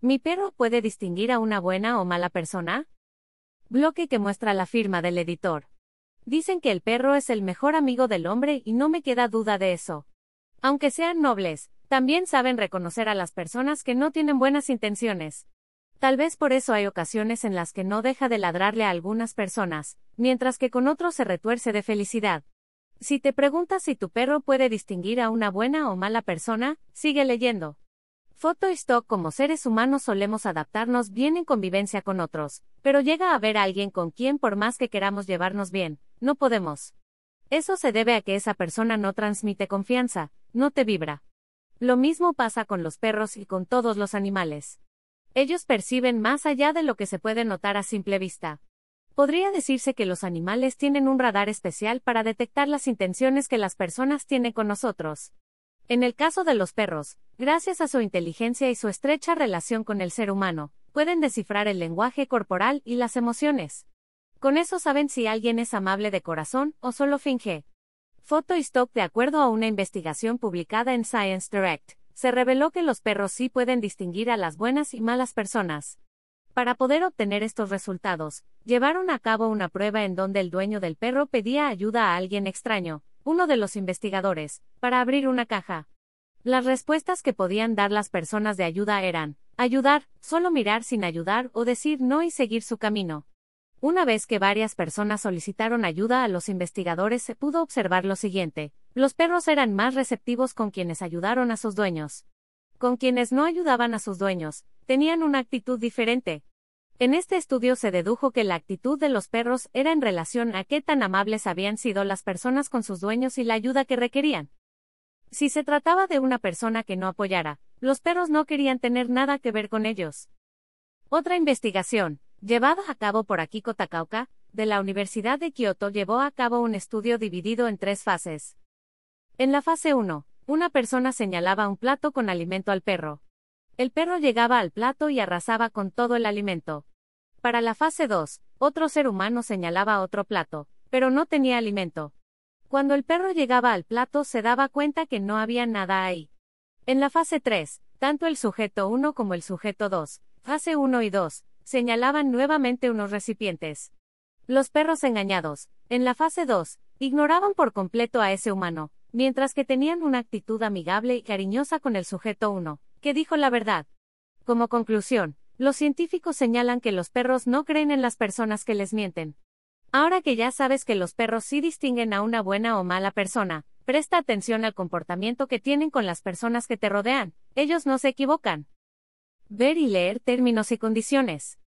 ¿Mi perro puede distinguir a una buena o mala persona? Bloque que muestra la firma del editor. Dicen que el perro es el mejor amigo del hombre y no me queda duda de eso. Aunque sean nobles, también saben reconocer a las personas que no tienen buenas intenciones. Tal vez por eso hay ocasiones en las que no deja de ladrarle a algunas personas, mientras que con otros se retuerce de felicidad. Si te preguntas si tu perro puede distinguir a una buena o mala persona, sigue leyendo. Foto stock como seres humanos solemos adaptarnos bien en convivencia con otros, pero llega a haber alguien con quien por más que queramos llevarnos bien, no podemos. Eso se debe a que esa persona no transmite confianza, no te vibra. Lo mismo pasa con los perros y con todos los animales. Ellos perciben más allá de lo que se puede notar a simple vista. Podría decirse que los animales tienen un radar especial para detectar las intenciones que las personas tienen con nosotros. En el caso de los perros, gracias a su inteligencia y su estrecha relación con el ser humano, pueden descifrar el lenguaje corporal y las emociones. Con eso saben si alguien es amable de corazón o solo finge. Foto y stock de acuerdo a una investigación publicada en Science Direct, se reveló que los perros sí pueden distinguir a las buenas y malas personas. Para poder obtener estos resultados, llevaron a cabo una prueba en donde el dueño del perro pedía ayuda a alguien extraño, uno de los investigadores, para abrir una caja. Las respuestas que podían dar las personas de ayuda eran, ayudar, solo mirar sin ayudar o decir no y seguir su camino. Una vez que varias personas solicitaron ayuda a los investigadores se pudo observar lo siguiente, los perros eran más receptivos con quienes ayudaron a sus dueños. Con quienes no ayudaban a sus dueños, tenían una actitud diferente, en este estudio se dedujo que la actitud de los perros era en relación a qué tan amables habían sido las personas con sus dueños y la ayuda que requerían. Si se trataba de una persona que no apoyara, los perros no querían tener nada que ver con ellos. Otra investigación, llevada a cabo por Akiko Takaoka, de la Universidad de Kioto, llevó a cabo un estudio dividido en tres fases. En la fase 1, una persona señalaba un plato con alimento al perro. El perro llegaba al plato y arrasaba con todo el alimento. Para la fase 2, otro ser humano señalaba otro plato, pero no tenía alimento. Cuando el perro llegaba al plato se daba cuenta que no había nada ahí. En la fase 3, tanto el sujeto 1 como el sujeto 2, fase 1 y 2, señalaban nuevamente unos recipientes. Los perros engañados, en la fase 2, ignoraban por completo a ese humano, mientras que tenían una actitud amigable y cariñosa con el sujeto 1, que dijo la verdad. Como conclusión, los científicos señalan que los perros no creen en las personas que les mienten. Ahora que ya sabes que los perros sí distinguen a una buena o mala persona, presta atención al comportamiento que tienen con las personas que te rodean, ellos no se equivocan. Ver y leer términos y condiciones.